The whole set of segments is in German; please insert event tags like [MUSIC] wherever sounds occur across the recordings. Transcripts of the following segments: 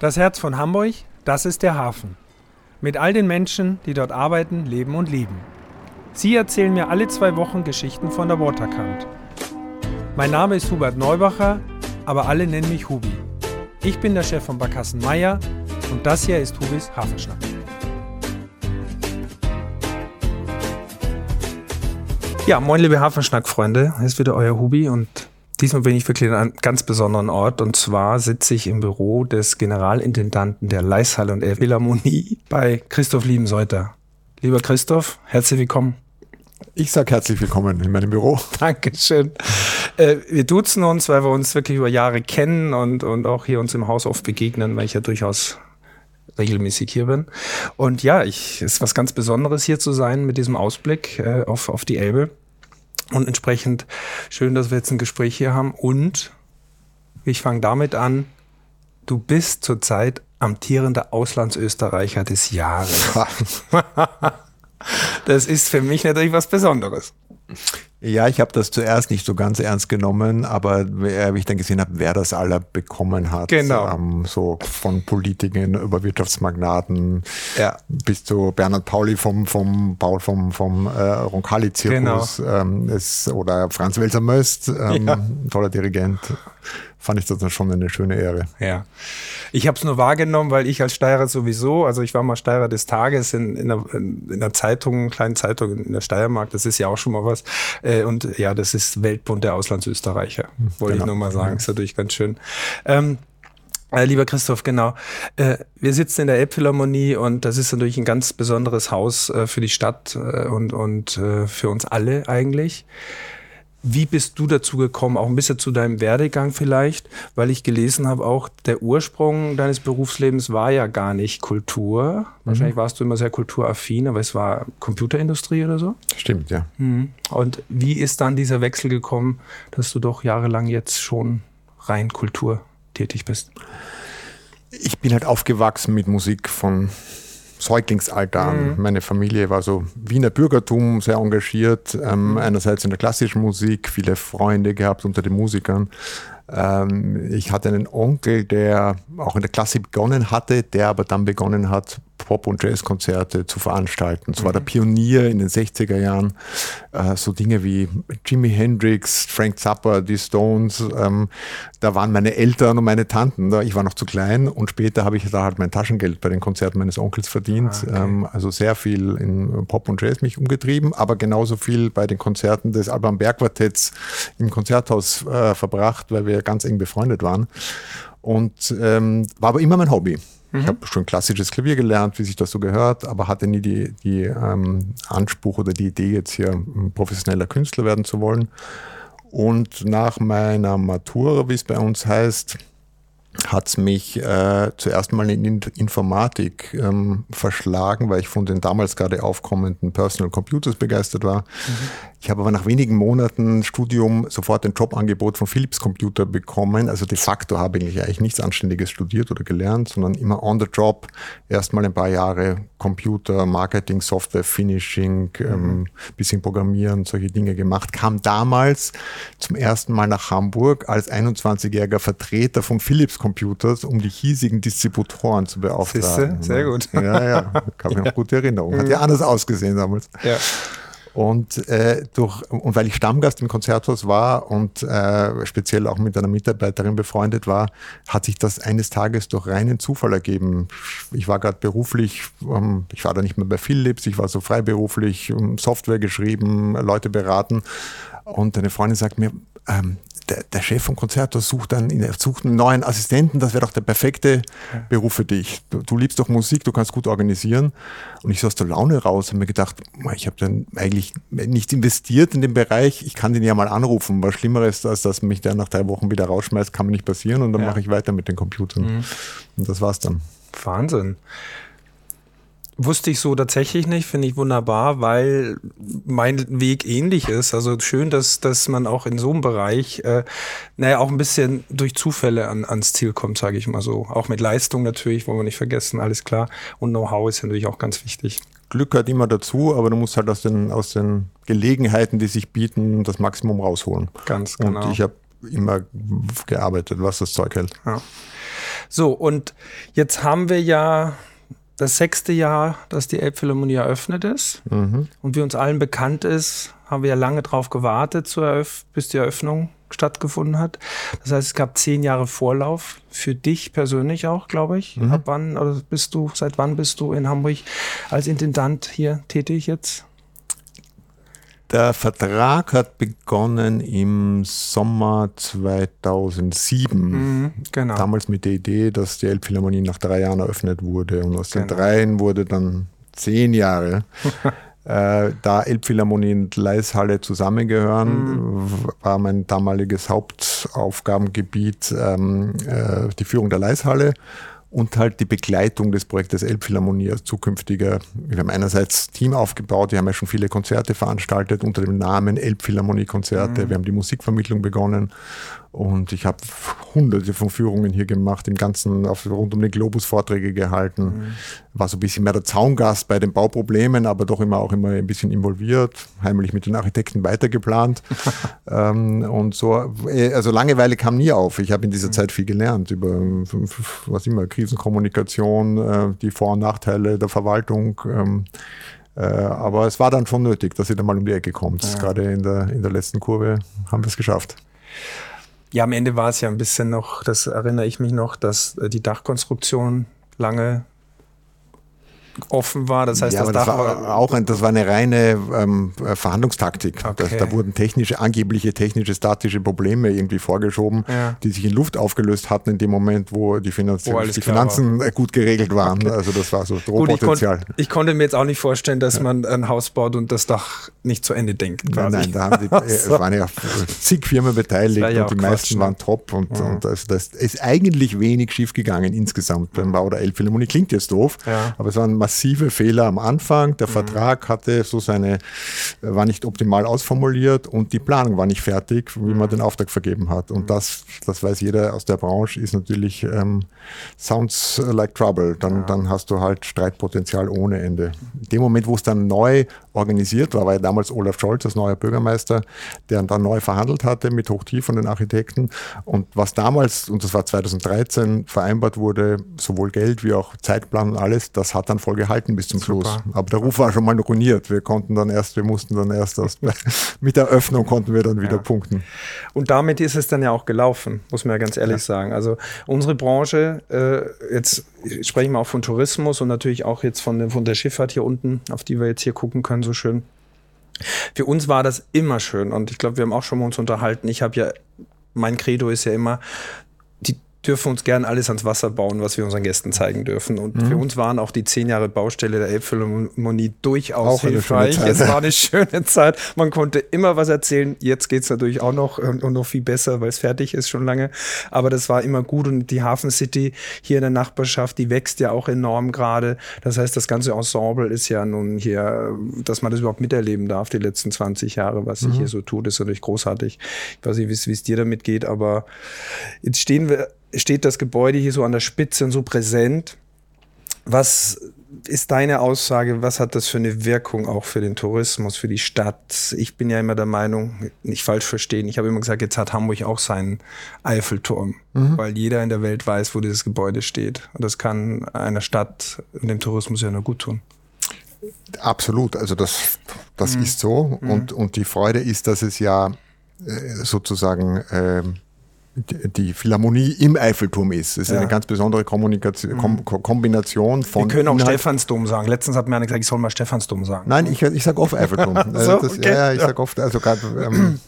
Das Herz von Hamburg, das ist der Hafen. Mit all den Menschen, die dort arbeiten, leben und lieben. Sie erzählen mir alle zwei Wochen Geschichten von der Waterkant. Mein Name ist Hubert Neubacher, aber alle nennen mich Hubi. Ich bin der Chef von Barkassen Meier und das hier ist Hubis Hafenschnack. Ja, moin liebe Hafenschnack-Freunde, hier ist wieder euer Hubi und Diesmal bin ich wirklich an einem ganz besonderen Ort und zwar sitze ich im Büro des Generalintendanten der Leishalle und Philharmonie bei Christoph Liebenseuter. Lieber Christoph, herzlich willkommen. Ich sage herzlich willkommen in meinem Büro. [LAUGHS] Dankeschön. Äh, wir duzen uns, weil wir uns wirklich über Jahre kennen und, und auch hier uns im Haus oft begegnen, weil ich ja durchaus regelmäßig hier bin. Und ja, ich, es ist was ganz Besonderes hier zu sein mit diesem Ausblick äh, auf, auf die Elbe. Und entsprechend schön, dass wir jetzt ein Gespräch hier haben. Und ich fange damit an, du bist zurzeit amtierender Auslandsösterreicher des Jahres. [LAUGHS] das ist für mich natürlich was Besonderes. Ja, ich habe das zuerst nicht so ganz ernst genommen, aber wie ich dann gesehen habe, wer das aller bekommen hat, genau. ähm, so von Politikern über Wirtschaftsmagnaten ja. bis zu Bernhard Pauli vom vom Paul vom vom äh, Roncalli-Zirkus genau. ähm, oder Franz Welser Möst, ähm, ja. toller Dirigent fand ich das dann schon eine schöne Ehre. Ja. Ich habe es nur wahrgenommen, weil ich als Steirer sowieso, also ich war mal Steirer des Tages in, in, einer, in einer Zeitung, einer kleinen Zeitung in der Steiermark, das ist ja auch schon mal was. Äh, und ja, das ist Weltbund der Auslandsösterreicher, wollte genau. ich nur mal sagen. Ist natürlich ganz schön. Ähm, äh, lieber Christoph, genau. Äh, wir sitzen in der Elbphilharmonie und das ist natürlich ein ganz besonderes Haus für die Stadt und, und für uns alle eigentlich. Wie bist du dazu gekommen, auch ein bisschen zu deinem Werdegang vielleicht, weil ich gelesen habe, auch der Ursprung deines Berufslebens war ja gar nicht Kultur. Wahrscheinlich mhm. warst du immer sehr kulturaffin, aber es war Computerindustrie oder so. Stimmt, ja. Mhm. Und wie ist dann dieser Wechsel gekommen, dass du doch jahrelang jetzt schon rein Kultur tätig bist? Ich bin halt aufgewachsen mit Musik von Säuglingsalter an. Mhm. Meine Familie war so Wiener Bürgertum, sehr engagiert, ähm, mhm. einerseits in der klassischen Musik, viele Freunde gehabt unter den Musikern. Ähm, ich hatte einen Onkel, der auch in der Klassik begonnen hatte, der aber dann begonnen hat, Pop- und Jazzkonzerte zu veranstalten. Es mhm. war der Pionier in den 60er Jahren. Äh, so Dinge wie Jimi Hendrix, Frank Zappa, die Stones. Ähm, da waren meine Eltern und meine Tanten da. Ich war noch zu klein und später habe ich da halt mein Taschengeld bei den Konzerten meines Onkels verdient. Ah, okay. ähm, also sehr viel in Pop und Jazz mich umgetrieben, aber genauso viel bei den Konzerten des Alban Berg Quartetts im Konzerthaus äh, verbracht, weil wir ganz eng befreundet waren. Und ähm, war aber immer mein Hobby. Mhm. Ich habe schon klassisches Klavier gelernt, wie sich das so gehört, aber hatte nie die, die ähm, Anspruch oder die Idee, jetzt hier ein professioneller Künstler werden zu wollen. Und nach meiner Matura, wie es bei uns heißt, hat es mich äh, zuerst mal in Informatik ähm, verschlagen, weil ich von den damals gerade aufkommenden Personal Computers begeistert war. Mhm. Ich habe aber nach wenigen Monaten Studium sofort ein Jobangebot von Philips Computer bekommen. Also de facto habe ich eigentlich nichts Anständiges studiert oder gelernt, sondern immer on the job. Erstmal ein paar Jahre Computer, Marketing, Software, Finishing, mhm. ähm, bisschen Programmieren, solche Dinge gemacht. Kam damals zum ersten Mal nach Hamburg als 21-jähriger Vertreter von Philips Computers, um die hiesigen Distributoren zu beauftragen. Siehste? Sehr gut. Ja, ja, habe ich [LAUGHS] noch gute Erinnerungen. Hat ja anders ausgesehen damals. Ja. Und, äh, durch, und weil ich Stammgast im Konzerthaus war und äh, speziell auch mit einer Mitarbeiterin befreundet war, hat sich das eines Tages durch reinen Zufall ergeben. Ich war gerade beruflich, ähm, ich war da nicht mehr bei Philips, ich war so freiberuflich, um, Software geschrieben, Leute beraten. Und eine Freundin sagt mir, ähm, der, der, Chef vom Konzerthaus sucht einen, sucht einen neuen Assistenten, das wäre doch der perfekte Beruf für dich. Du, du, liebst doch Musik, du kannst gut organisieren. Und ich so aus der Laune raus habe mir gedacht, ich habe dann eigentlich nichts investiert in den Bereich, ich kann den ja mal anrufen. Was Schlimmeres, als dass mich der nach drei Wochen wieder rausschmeißt, kann mir nicht passieren und dann ja. mache ich weiter mit den Computern. Mhm. Und das war's dann. Wahnsinn. Wusste ich so tatsächlich nicht, finde ich wunderbar, weil mein Weg ähnlich ist. Also schön, dass, dass man auch in so einem Bereich, äh, naja, auch ein bisschen durch Zufälle an, ans Ziel kommt, sage ich mal so. Auch mit Leistung natürlich, wollen wir nicht vergessen, alles klar. Und Know-how ist natürlich auch ganz wichtig. Glück gehört immer dazu, aber du musst halt aus den, aus den Gelegenheiten, die sich bieten, das Maximum rausholen. Ganz genau. Und ich habe immer gearbeitet, was das Zeug hält. Ja. So, und jetzt haben wir ja das sechste Jahr, dass die Elbphilharmonie eröffnet ist. Mhm. Und wie uns allen bekannt ist, haben wir ja lange darauf gewartet, bis die Eröffnung stattgefunden hat. Das heißt, es gab zehn Jahre Vorlauf für dich persönlich auch, glaube ich. Mhm. Ab wann oder bist du, seit wann bist du in Hamburg als Intendant hier tätig jetzt? Der Vertrag hat begonnen im Sommer 2007. Mhm, genau. Damals mit der Idee, dass die Elbphilharmonie nach drei Jahren eröffnet wurde. Und aus genau. den dreien wurde dann zehn Jahre. [LAUGHS] äh, da Elbphilharmonie und Leishalle zusammengehören, mhm. war mein damaliges Hauptaufgabengebiet ähm, äh, die Führung der Leishalle und halt die Begleitung des Projektes Elbphilharmonie als zukünftiger. Wir haben einerseits Team aufgebaut, wir haben ja schon viele Konzerte veranstaltet unter dem Namen Elbphilharmonie-Konzerte. Mhm. Wir haben die Musikvermittlung begonnen und ich habe hunderte von Führungen hier gemacht, im Ganzen auf, rund um den Globus Vorträge gehalten. Mhm. War so ein bisschen mehr der Zaungast bei den Bauproblemen, aber doch immer auch immer ein bisschen involviert, heimlich mit den Architekten weitergeplant. [LAUGHS] ähm, und so, äh, also Langeweile kam nie auf. Ich habe in dieser mhm. Zeit viel gelernt über was immer, Krisenkommunikation, äh, die Vor- und Nachteile der Verwaltung. Ähm, äh, aber es war dann schon nötig, dass ihr da mal um die Ecke kommt. Ja. Gerade in der, in der letzten Kurve haben wir es geschafft. Ja, am Ende war es ja ein bisschen noch, das erinnere ich mich noch, dass äh, die Dachkonstruktion lange offen war. Das heißt, ja, das, das war, auch ein, das war eine reine ähm, Verhandlungstaktik. Okay. Das, da wurden technische, angebliche technische, statische Probleme irgendwie vorgeschoben, ja. die sich in Luft aufgelöst hatten in dem Moment, wo die, Finanz wo die Finanzen war. gut geregelt waren. Okay. Also das war so Drohpotenzial. Ich, kon ich, konnte mir jetzt auch nicht vorstellen, dass ja. man ein Haus baut und das Dach nicht zu Ende denkt. Quasi. Nein, nein, da haben die, [LAUGHS] es waren ja zig Firmen beteiligt und die meisten waren top und, ja. und das, das ist eigentlich wenig schiefgegangen insgesamt beim Bau der Elbphilharmonie. Klingt jetzt doof, aber es waren massive Fehler am Anfang. Der mhm. Vertrag hatte so seine, war nicht optimal ausformuliert und die Planung war nicht fertig, wie man mhm. den Auftrag vergeben hat. Und mhm. das, das weiß jeder aus der Branche, ist natürlich ähm, sounds like trouble. Dann, ja. dann hast du halt Streitpotenzial ohne Ende. In dem Moment, wo es dann neu organisiert war, war ja damals Olaf Scholz als neuer Bürgermeister, der dann neu verhandelt hatte mit Hochtief von den Architekten. Und was damals, und das war 2013, vereinbart wurde, sowohl Geld wie auch Zeitplan und alles, das hat dann voll gehalten bis zum Super. Schluss. Aber der Ruf war schon mal ruiniert. Wir konnten dann erst, wir mussten dann erst aus, [LAUGHS] mit der Öffnung konnten wir dann wieder ja. punkten. Und damit ist es dann ja auch gelaufen, muss man ja ganz ehrlich ja. sagen. Also unsere Branche, äh, jetzt sprechen wir auch von Tourismus und natürlich auch jetzt von, von der Schifffahrt hier unten, auf die wir jetzt hier gucken können, so schön. Für uns war das immer schön und ich glaube, wir haben auch schon mal uns unterhalten. Ich habe ja, mein Credo ist ja immer, dürfen uns gern alles ans Wasser bauen, was wir unseren Gästen zeigen dürfen. Und mhm. für uns waren auch die zehn Jahre Baustelle der Elbphilharmonie durchaus auch hilfreich. Es war eine schöne Zeit. Man konnte immer was erzählen. Jetzt geht es natürlich auch noch ähm, und noch viel besser, weil es fertig ist schon lange. Aber das war immer gut. Und die Hafen City hier in der Nachbarschaft, die wächst ja auch enorm gerade. Das heißt, das ganze Ensemble ist ja nun hier, dass man das überhaupt miterleben darf, die letzten 20 Jahre, was sich mhm. hier so tut, ist natürlich großartig. Ich weiß nicht, wie es dir damit geht, aber jetzt stehen wir steht das Gebäude hier so an der Spitze und so präsent. Was ist deine Aussage? Was hat das für eine Wirkung auch für den Tourismus, für die Stadt? Ich bin ja immer der Meinung, nicht falsch verstehen, ich habe immer gesagt, jetzt hat Hamburg auch seinen Eiffelturm, mhm. weil jeder in der Welt weiß, wo dieses Gebäude steht. Und das kann einer Stadt und dem Tourismus ja nur gut tun. Absolut, also das, das mhm. ist so. Mhm. Und, und die Freude ist, dass es ja äh, sozusagen äh, die Philharmonie im Eiffelturm ist. Das ist ja. eine ganz besondere Kommunikation, Kom Kombination von. Wir können auch Inhalt Stephansdom sagen. Letztens hat mir einer gesagt, ich soll mal Stephansdom sagen. Nein, ich, ich sage oft Eiffelturm. [LAUGHS] so, das, okay. Ja, ich sage oft, also gerade. Ähm,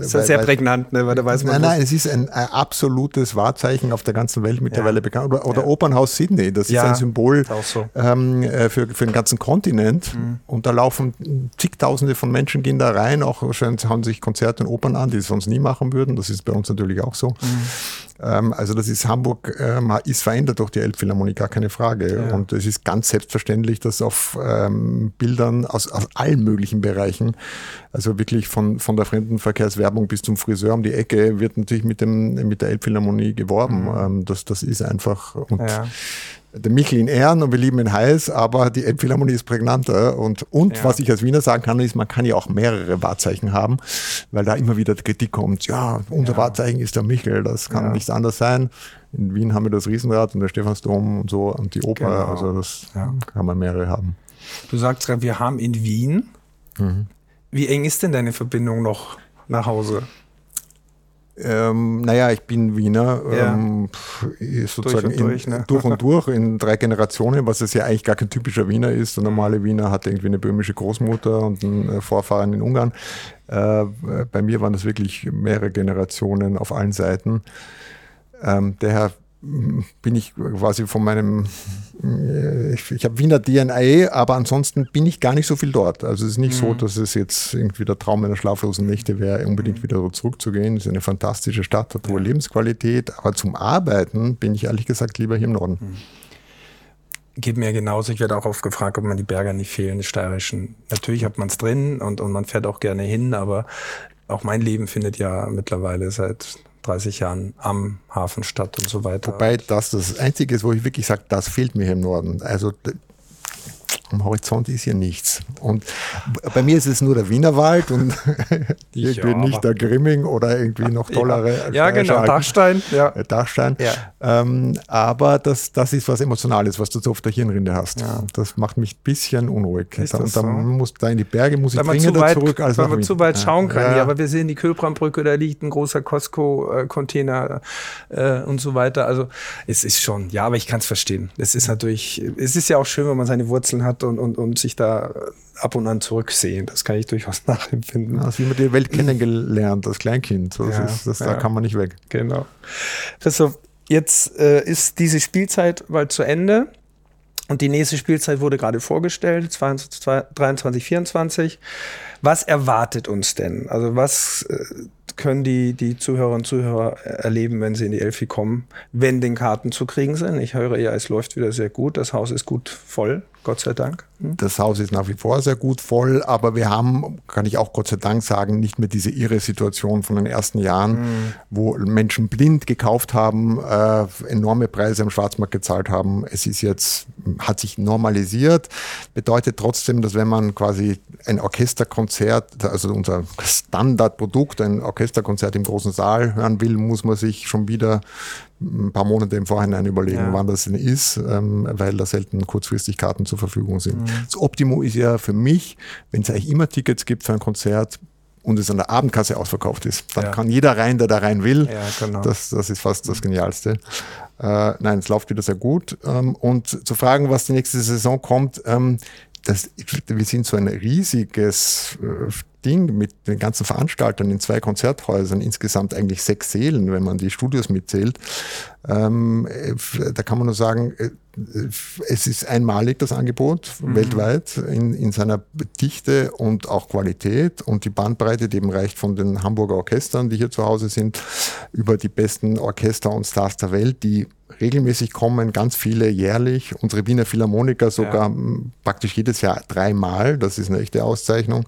ist ja sehr weil, prägnant, ne, weil da weiß man. Nein, nein, es ist ein, absolutes Wahrzeichen auf der ganzen Welt mittlerweile ja. bekannt. Oder, oder Opernhaus Sydney, das ist ein Symbol so. ähm, äh, für, für den ganzen Kontinent. Mhm. Und da laufen zigtausende von Menschen gehen da rein, auch haben sich Konzerte und Opern an, die sie sonst nie machen würden. Das ist bei uns natürlich auch so. Mhm. Ähm, also das ist Hamburg, ähm, ist verändert durch die Elbphilharmonie, gar keine Frage. Ja. Und es ist ganz selbstverständlich, dass auf ähm, Bildern aus, aus allen möglichen Bereichen, also wirklich von, von der Fremdenverkehrswerbung bis zum Friseur um die Ecke, wird natürlich mit, dem, mit der Elbphilharmonie geworben. Mhm. Ähm, das, das ist einfach und ja der Michel in Ehren und wir lieben ihn heiß, aber die Elbphilharmonie ist prägnanter. Und, und ja. was ich als Wiener sagen kann, ist, man kann ja auch mehrere Wahrzeichen haben, weil da immer wieder die Kritik kommt, ja, unser ja. Wahrzeichen ist der Michel, das kann ja. nichts anderes sein. In Wien haben wir das Riesenrad und der Stephansdom und so und die Oper, genau. also das kann man mehrere haben. Du sagst gerade, wir haben in Wien. Mhm. Wie eng ist denn deine Verbindung noch nach Hause? Ähm, naja, ich bin Wiener, ja. ähm, sozusagen durch und, durch, in, ne? durch und [LAUGHS] durch in drei Generationen, was es ja eigentlich gar kein typischer Wiener ist. Der normale Wiener hat irgendwie eine böhmische Großmutter und einen äh, Vorfahren in Ungarn. Äh, bei mir waren das wirklich mehrere Generationen auf allen Seiten. Ähm, daher bin ich quasi von meinem, äh, ich, ich habe Wiener DNA, aber ansonsten bin ich gar nicht so viel dort. Also es ist nicht mhm. so, dass es jetzt irgendwie der Traum meiner schlaflosen Nächte wäre, unbedingt mhm. wieder so zurückzugehen. Es ist eine fantastische Stadt, hat hohe Lebensqualität, aber zum Arbeiten bin ich ehrlich gesagt lieber hier im Norden. Mhm. Geht mir genauso. Ich werde auch oft gefragt, ob man die Berge nicht fehlen, die steirischen. Natürlich hat man es drin und, und man fährt auch gerne hin, aber auch mein Leben findet ja mittlerweile seit 30 Jahren am Hafen statt und so weiter. Wobei das das Einzige ist, wo ich wirklich sage, das fehlt mir im Norden. Also am Horizont ist hier nichts. Und bei mir ist es nur der Wienerwald und [LAUGHS] irgendwie ja, nicht der Grimming oder irgendwie noch tollere. Ja, ja genau, Dachstein. Ja. Äh, Dachstein. Ja. Ähm, aber das, das ist was Emotionales, was du so auf der Hirnrinde hast. Ja. Das macht mich ein bisschen unruhig. Ist und dann so? muss da in die Berge muss ich dringender weit, zurück als Weil man zu weit schauen kann. Ja. aber wir sehen die Kölbrandbrücke, da liegt ein großer Costco-Container äh, und so weiter. Also es ist schon, ja, aber ich kann es verstehen. Es ist natürlich, es ist ja auch schön, wenn man seine Wurzeln hat und, und, und sich da ab und an zurücksehen. Das kann ich durchaus [LAUGHS] nachempfinden. Ja, wie man die Welt kennengelernt als Kleinkind. Das ja, ist, das, ja. Da kann man nicht weg. Genau. Christoph, jetzt äh, ist diese Spielzeit bald zu Ende. Und die nächste Spielzeit wurde gerade vorgestellt, 22, 23, 24. Was erwartet uns denn? Also was äh, können die, die Zuhörerinnen und Zuhörer erleben, wenn sie in die Elfi kommen, wenn den Karten zu kriegen sind? Ich höre ja, es läuft wieder sehr gut, das Haus ist gut voll. Gott sei Dank. Hm? Das Haus ist nach wie vor sehr gut voll, aber wir haben, kann ich auch Gott sei Dank sagen, nicht mehr diese irre Situation von den ersten Jahren, mhm. wo Menschen blind gekauft haben, äh, enorme Preise am Schwarzmarkt gezahlt haben. Es ist jetzt, hat sich normalisiert, bedeutet trotzdem, dass wenn man quasi ein Orchesterkonzert, also unser Standardprodukt, ein Orchesterkonzert im großen Saal hören will, muss man sich schon wieder ein paar Monate im Vorhinein überlegen, ja. wann das denn ist, ähm, weil da selten kurzfristig Karten zur Verfügung sind. Mhm. Das Optimum ist ja für mich, wenn es eigentlich immer Tickets gibt für ein Konzert, und es an der Abendkasse ausverkauft ist. Dann ja. kann jeder rein, der da rein will. Ja, genau. das, das ist fast das Genialste. Äh, nein, es läuft wieder sehr gut. Ähm, und zu fragen, was die nächste Saison kommt, ähm, das, wir sind so ein riesiges äh, Ding mit den ganzen Veranstaltern in zwei Konzerthäusern, insgesamt eigentlich sechs Sälen, wenn man die Studios mitzählt. Ähm, äh, da kann man nur sagen, äh, es ist einmalig das Angebot mhm. weltweit in, in seiner Dichte und auch Qualität und die Bandbreite, die eben reicht von den Hamburger Orchestern, die hier zu Hause sind, über die besten Orchester und Stars der Welt, die regelmäßig kommen, ganz viele jährlich. Unsere Wiener Philharmoniker sogar ja. praktisch jedes Jahr dreimal. Das ist eine echte Auszeichnung.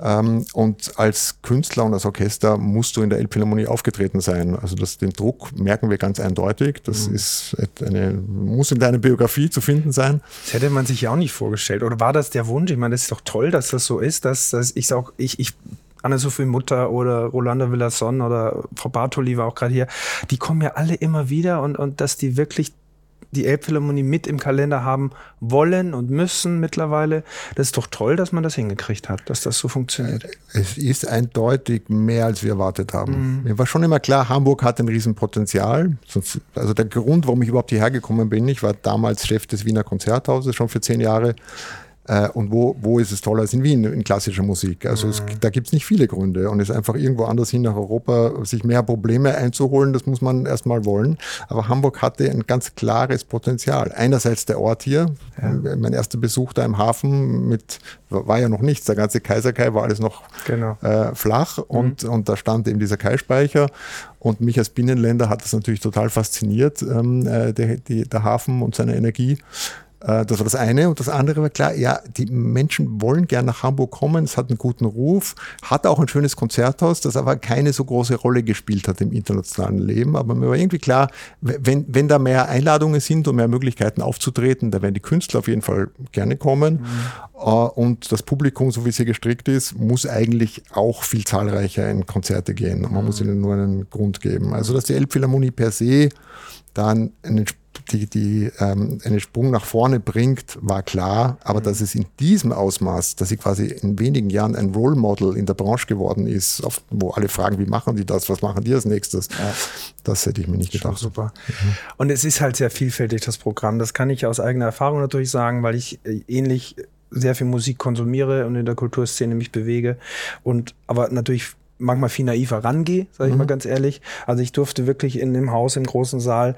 Ähm, und als Künstler und als Orchester musst du in der Elbphilharmonie aufgetreten sein. Also das, den Druck merken wir ganz eindeutig. Das mhm. ist eine, muss in deiner Biografie zu finden sein. Das hätte man sich ja auch nicht vorgestellt. Oder war das der Wunsch? Ich meine, das ist doch toll, dass das so ist, dass, dass ich auch, ich, ich Anne-Sophie Mutter oder Rolanda Villasson oder Frau Bartoli war auch gerade hier, die kommen ja alle immer wieder und, und dass die wirklich die Elbphilharmonie mit im Kalender haben wollen und müssen mittlerweile. Das ist doch toll, dass man das hingekriegt hat, dass das so funktioniert. Es ist eindeutig mehr, als wir erwartet haben. Mhm. Mir war schon immer klar, Hamburg hat ein Riesenpotenzial. Also der Grund, warum ich überhaupt hierher gekommen bin, ich war damals Chef des Wiener Konzerthauses, schon für zehn Jahre. Äh, und wo, wo ist es toller als in Wien in klassischer Musik? Also mhm. es, da gibt es nicht viele Gründe. Und es ist einfach irgendwo anders hin nach Europa, sich mehr Probleme einzuholen, das muss man erstmal wollen. Aber Hamburg hatte ein ganz klares Potenzial. Einerseits der Ort hier, ja. mein erster Besuch da im Hafen mit, war ja noch nichts, der ganze Kaiserkai war alles noch genau. äh, flach und, mhm. und da stand eben dieser Kai-Speicher. Und mich als Binnenländer hat das natürlich total fasziniert, ähm, äh, der, die, der Hafen und seine Energie. Äh, das war das eine. Und das andere war klar, ja, die Menschen wollen gern nach Hamburg kommen, es hat einen guten Ruf, hat auch ein schönes Konzerthaus, das aber keine so große Rolle gespielt hat im internationalen Leben. Aber mir war irgendwie klar, wenn, wenn da mehr Einladungen sind und mehr Möglichkeiten aufzutreten, da werden die Künstler auf jeden Fall gerne kommen. Mhm. Und das Publikum, so wie es hier gestrickt ist, muss eigentlich auch viel zahlreicher in Konzerte gehen. Man mhm. muss ihnen nur einen Grund geben. Also, dass die Elbphilharmonie per se dann einen die, die ähm, einen Sprung nach vorne bringt, war klar. Aber mhm. dass es in diesem Ausmaß, dass sie quasi in wenigen Jahren ein Role Model in der Branche geworden ist, auf, wo alle fragen, wie machen die das, was machen die als nächstes, ja. das hätte ich mir nicht gedacht. Super. Mhm. Und es ist halt sehr vielfältig, das Programm. Das kann ich aus eigener Erfahrung natürlich sagen, weil ich äh, ähnlich sehr viel Musik konsumiere und in der Kulturszene mich bewege. Und aber natürlich manchmal viel naiver rangehe, sage ich mhm. mal ganz ehrlich. Also ich durfte wirklich in dem Haus im großen Saal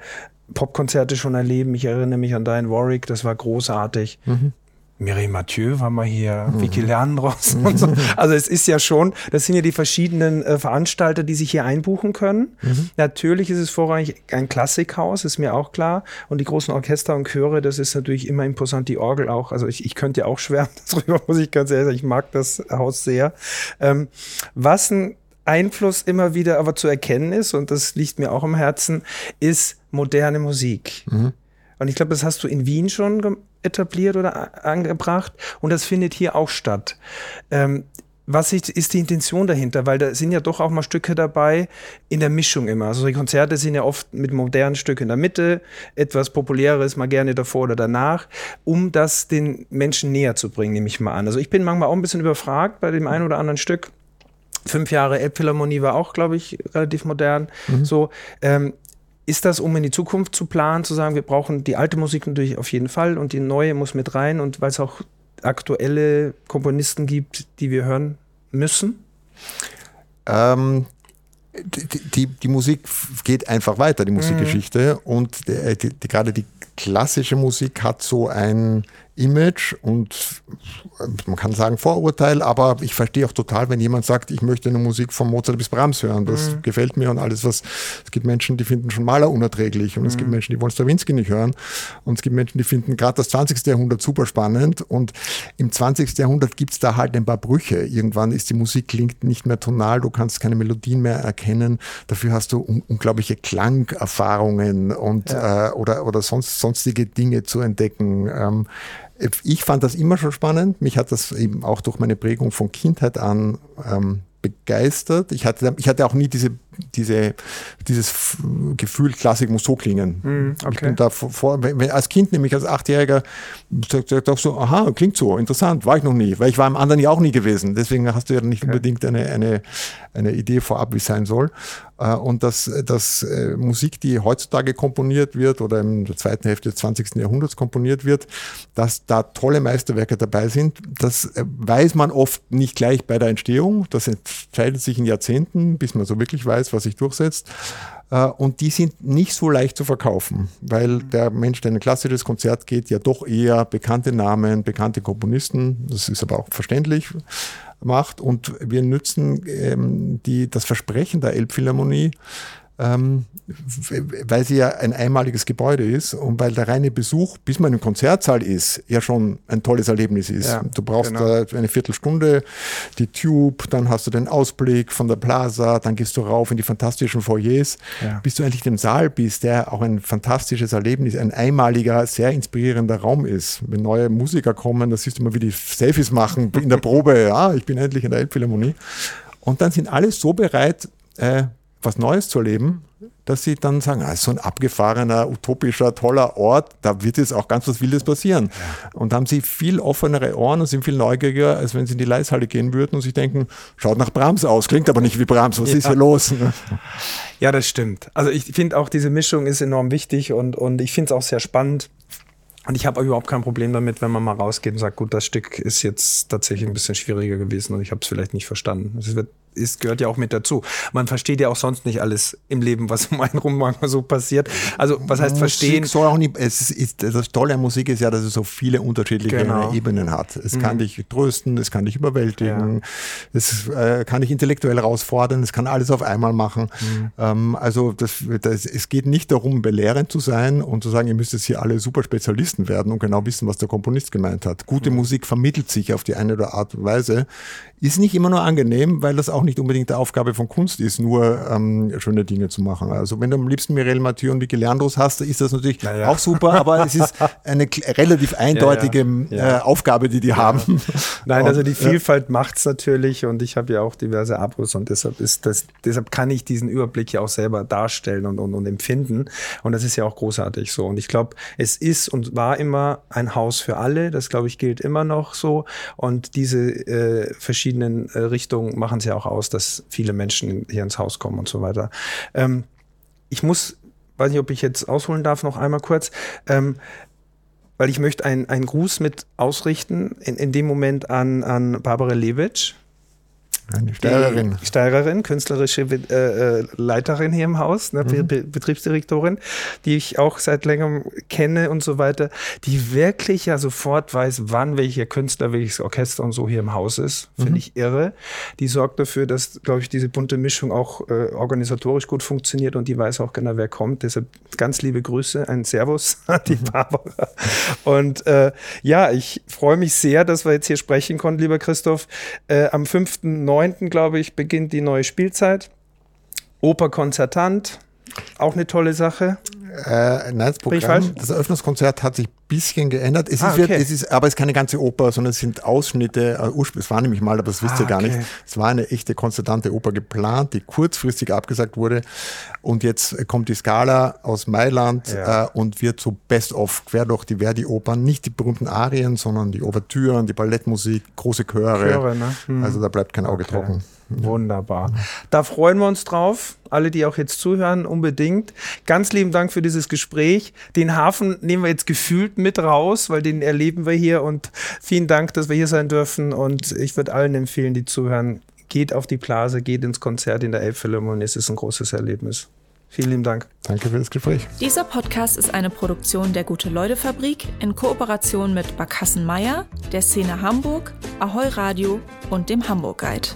Popkonzerte schon erleben. Ich erinnere mich an Diane Warwick, das war großartig. Mhm. Mireille Mathieu war mal hier, mhm. Vicky Lernross und so. Also es ist ja schon, das sind ja die verschiedenen äh, Veranstalter, die sich hier einbuchen können. Mhm. Natürlich ist es vorrangig ein Klassikhaus, ist mir auch klar. Und die großen Orchester und Chöre, das ist natürlich immer imposant, die Orgel auch. Also ich, ich könnte ja auch schwärmen [LAUGHS] darüber, muss ich ganz ehrlich sagen. Ich mag das Haus sehr. Ähm, was ein Einfluss immer wieder aber zu erkennen ist, und das liegt mir auch am Herzen, ist moderne Musik. Mhm. Und ich glaube, das hast du in Wien schon etabliert oder angebracht und das findet hier auch statt. Ähm, was ist die Intention dahinter? Weil da sind ja doch auch mal Stücke dabei in der Mischung immer. Also die Konzerte sind ja oft mit modernen Stücken in der Mitte, etwas populäres mal gerne davor oder danach, um das den Menschen näher zu bringen, nehme ich mal an. Also ich bin manchmal auch ein bisschen überfragt bei dem einen oder anderen Stück. Fünf Jahre Elbphilharmonie war auch, glaube ich, relativ modern. Mhm. So, ähm, ist das, um in die Zukunft zu planen, zu sagen, wir brauchen die alte Musik natürlich auf jeden Fall und die neue muss mit rein und weil es auch aktuelle Komponisten gibt, die wir hören müssen? Ähm, die, die, die, Musik geht einfach weiter, die Musikgeschichte. Mhm. Und die, die, gerade die klassische Musik hat so ein Image und man kann sagen Vorurteil, aber ich verstehe auch total, wenn jemand sagt, ich möchte eine Musik von Mozart bis Brahms hören. Das mhm. gefällt mir und alles, was es gibt Menschen, die finden schon Maler unerträglich und mhm. es gibt mhm. Menschen, die wollen Stravinsky nicht hören und es gibt Menschen, die finden gerade das 20. Jahrhundert super spannend und im 20. Jahrhundert gibt es da halt ein paar Brüche. Irgendwann ist die Musik klingt nicht mehr tonal, du kannst keine Melodien mehr erkennen. Dafür hast du un unglaubliche Klangerfahrungen und ja. äh, oder, oder sonst, sonstige Dinge zu entdecken. Ähm, ich fand das immer schon spannend. Mich hat das eben auch durch meine Prägung von Kindheit an ähm, begeistert. Ich hatte, ich hatte auch nie diese, diese, dieses Gefühl, Klassik muss so klingen. Mm, okay. Ich bin da vor, wenn, als Kind, nämlich als Achtjähriger, sagt auch so, aha, klingt so, interessant, war ich noch nie, weil ich war im anderen ja auch nie gewesen. Deswegen hast du ja nicht okay. unbedingt eine, eine, eine Idee vorab, wie es sein soll. Äh, und dass, dass äh, Musik, die heutzutage komponiert wird oder in der zweiten Hälfte des 20. Jahrhunderts komponiert wird, dass da tolle Meisterwerke dabei sind, das äh, weiß man oft nicht gleich bei der Entstehung. Das entscheidet sich in Jahrzehnten, bis man so wirklich weiß, was sich durchsetzt. Und die sind nicht so leicht zu verkaufen, weil der Mensch, der in ein klassisches Konzert geht, ja doch eher bekannte Namen, bekannte Komponisten, das ist aber auch verständlich, macht. Und wir nützen ähm, die, das Versprechen der Elbphilharmonie, ähm, weil sie ja ein einmaliges Gebäude ist und weil der reine Besuch, bis man im Konzertsaal ist, ja schon ein tolles Erlebnis ist. Ja, du brauchst genau. eine Viertelstunde, die Tube, dann hast du den Ausblick von der Plaza, dann gehst du rauf in die fantastischen Foyers, ja. bis du endlich im Saal bist, der auch ein fantastisches Erlebnis, ein einmaliger, sehr inspirierender Raum ist. Wenn neue Musiker kommen, da siehst du mal, wie die Selfies machen in der Probe, [LAUGHS] ja, ich bin endlich in der Elbphilharmonie. Und dann sind alle so bereit, äh, was Neues zu erleben, dass sie dann sagen, ah, so ein abgefahrener, utopischer, toller Ort, da wird jetzt auch ganz was Wildes passieren. Und haben sie viel offenere Ohren und sind viel neugieriger, als wenn sie in die Leishalle gehen würden und sich denken, schaut nach Brahms aus, klingt aber nicht wie Brahms, was ja. ist hier los? [LAUGHS] Ja, das stimmt. Also ich finde auch, diese Mischung ist enorm wichtig und, und ich finde es auch sehr spannend. Und ich habe überhaupt kein Problem damit, wenn man mal rausgeht und sagt, gut, das Stück ist jetzt tatsächlich ein bisschen schwieriger gewesen und ich habe es vielleicht nicht verstanden. Es wird ist, gehört ja auch mit dazu. Man versteht ja auch sonst nicht alles im Leben, was um einen rum manchmal so passiert. Also was heißt Musik verstehen? Soll auch nicht, es ist, das Tolle an Musik ist ja, dass es so viele unterschiedliche genau. Ebenen hat. Es mhm. kann dich trösten, es kann dich überwältigen, ja. es äh, kann dich intellektuell herausfordern, es kann alles auf einmal machen. Mhm. Ähm, also das, das, es geht nicht darum, belehrend zu sein und zu sagen, ihr müsst jetzt hier alle super Spezialisten werden und genau wissen, was der Komponist gemeint hat. Gute mhm. Musik vermittelt sich auf die eine oder Art und Weise. Ist nicht immer nur angenehm, weil das auch nicht unbedingt die Aufgabe von Kunst ist, nur ähm, schöne Dinge zu machen. Also wenn du am liebsten Mireille Mathieu und Vicky Leandros hast, ist das natürlich naja. auch super, aber es ist eine relativ [LAUGHS] eindeutige ja, ja. Äh, Aufgabe, die die haben. [LAUGHS] Nein, also die Vielfalt ja. macht es natürlich und ich habe ja auch diverse Abos und deshalb ist das, deshalb kann ich diesen Überblick ja auch selber darstellen und, und, und empfinden. Und das ist ja auch großartig so. Und ich glaube, es ist und war immer ein Haus für alle. Das, glaube ich, gilt immer noch so. Und diese äh, verschiedenen äh, Richtungen machen es ja auch aus, dass viele Menschen hier ins Haus kommen und so weiter. Ähm, ich muss, weiß nicht, ob ich jetzt ausholen darf, noch einmal kurz. Ähm, weil ich möchte einen, einen Gruß mit ausrichten, in, in dem Moment an, an Barbara Lewitsch, eine Steirerin. Steirerin, künstlerische äh, äh, Leiterin hier im Haus, ne, mhm. Be Betriebsdirektorin, die ich auch seit längerem kenne und so weiter, die wirklich ja sofort weiß, wann welcher Künstler, welches Orchester und so hier im Haus ist. Finde mhm. ich irre. Die sorgt dafür, dass, glaube ich, diese bunte Mischung auch äh, organisatorisch gut funktioniert und die weiß auch genau, wer kommt. Deshalb ganz liebe Grüße, ein Servus [LAUGHS] an die mhm. Barbara. Und äh, ja, ich freue mich sehr, dass wir jetzt hier sprechen konnten, lieber Christoph. Äh, am 5.9 9. glaube ich, beginnt die neue Spielzeit. Oper Konzertant, auch eine tolle Sache. Äh, nein, das Programm, das Eröffnungskonzert hat sich bisschen geändert. Es, ah, ist, okay. es ist, aber es ist keine ganze Oper, sondern es sind Ausschnitte. Äh, es war nämlich mal, aber das wisst ah, ihr gar okay. nicht. Es war eine echte konzertante Oper geplant, die kurzfristig abgesagt wurde. Und jetzt kommt die Skala aus Mailand ja. äh, und wird so best of quer durch die Verdi-Opern. Nicht die berühmten Arien, sondern die Ouvertüren, die Ballettmusik, große Chöre. Chöre ne? hm. Also da bleibt kein Auge okay. trocken. Wunderbar. Da freuen wir uns drauf. Alle, die auch jetzt zuhören, unbedingt. Ganz lieben Dank für dieses Gespräch. Den Hafen nehmen wir jetzt gefühlt mit raus, weil den erleben wir hier. Und vielen Dank, dass wir hier sein dürfen. Und ich würde allen empfehlen, die zuhören, geht auf die Blase, geht ins Konzert in der Elbphilharmonie. Es ist ein großes Erlebnis. Vielen lieben Dank. Danke für das Gespräch. Dieser Podcast ist eine Produktion der Gute-Leute-Fabrik in Kooperation mit Barkassen Meier, der Szene Hamburg, Ahoi Radio und dem Hamburg Guide.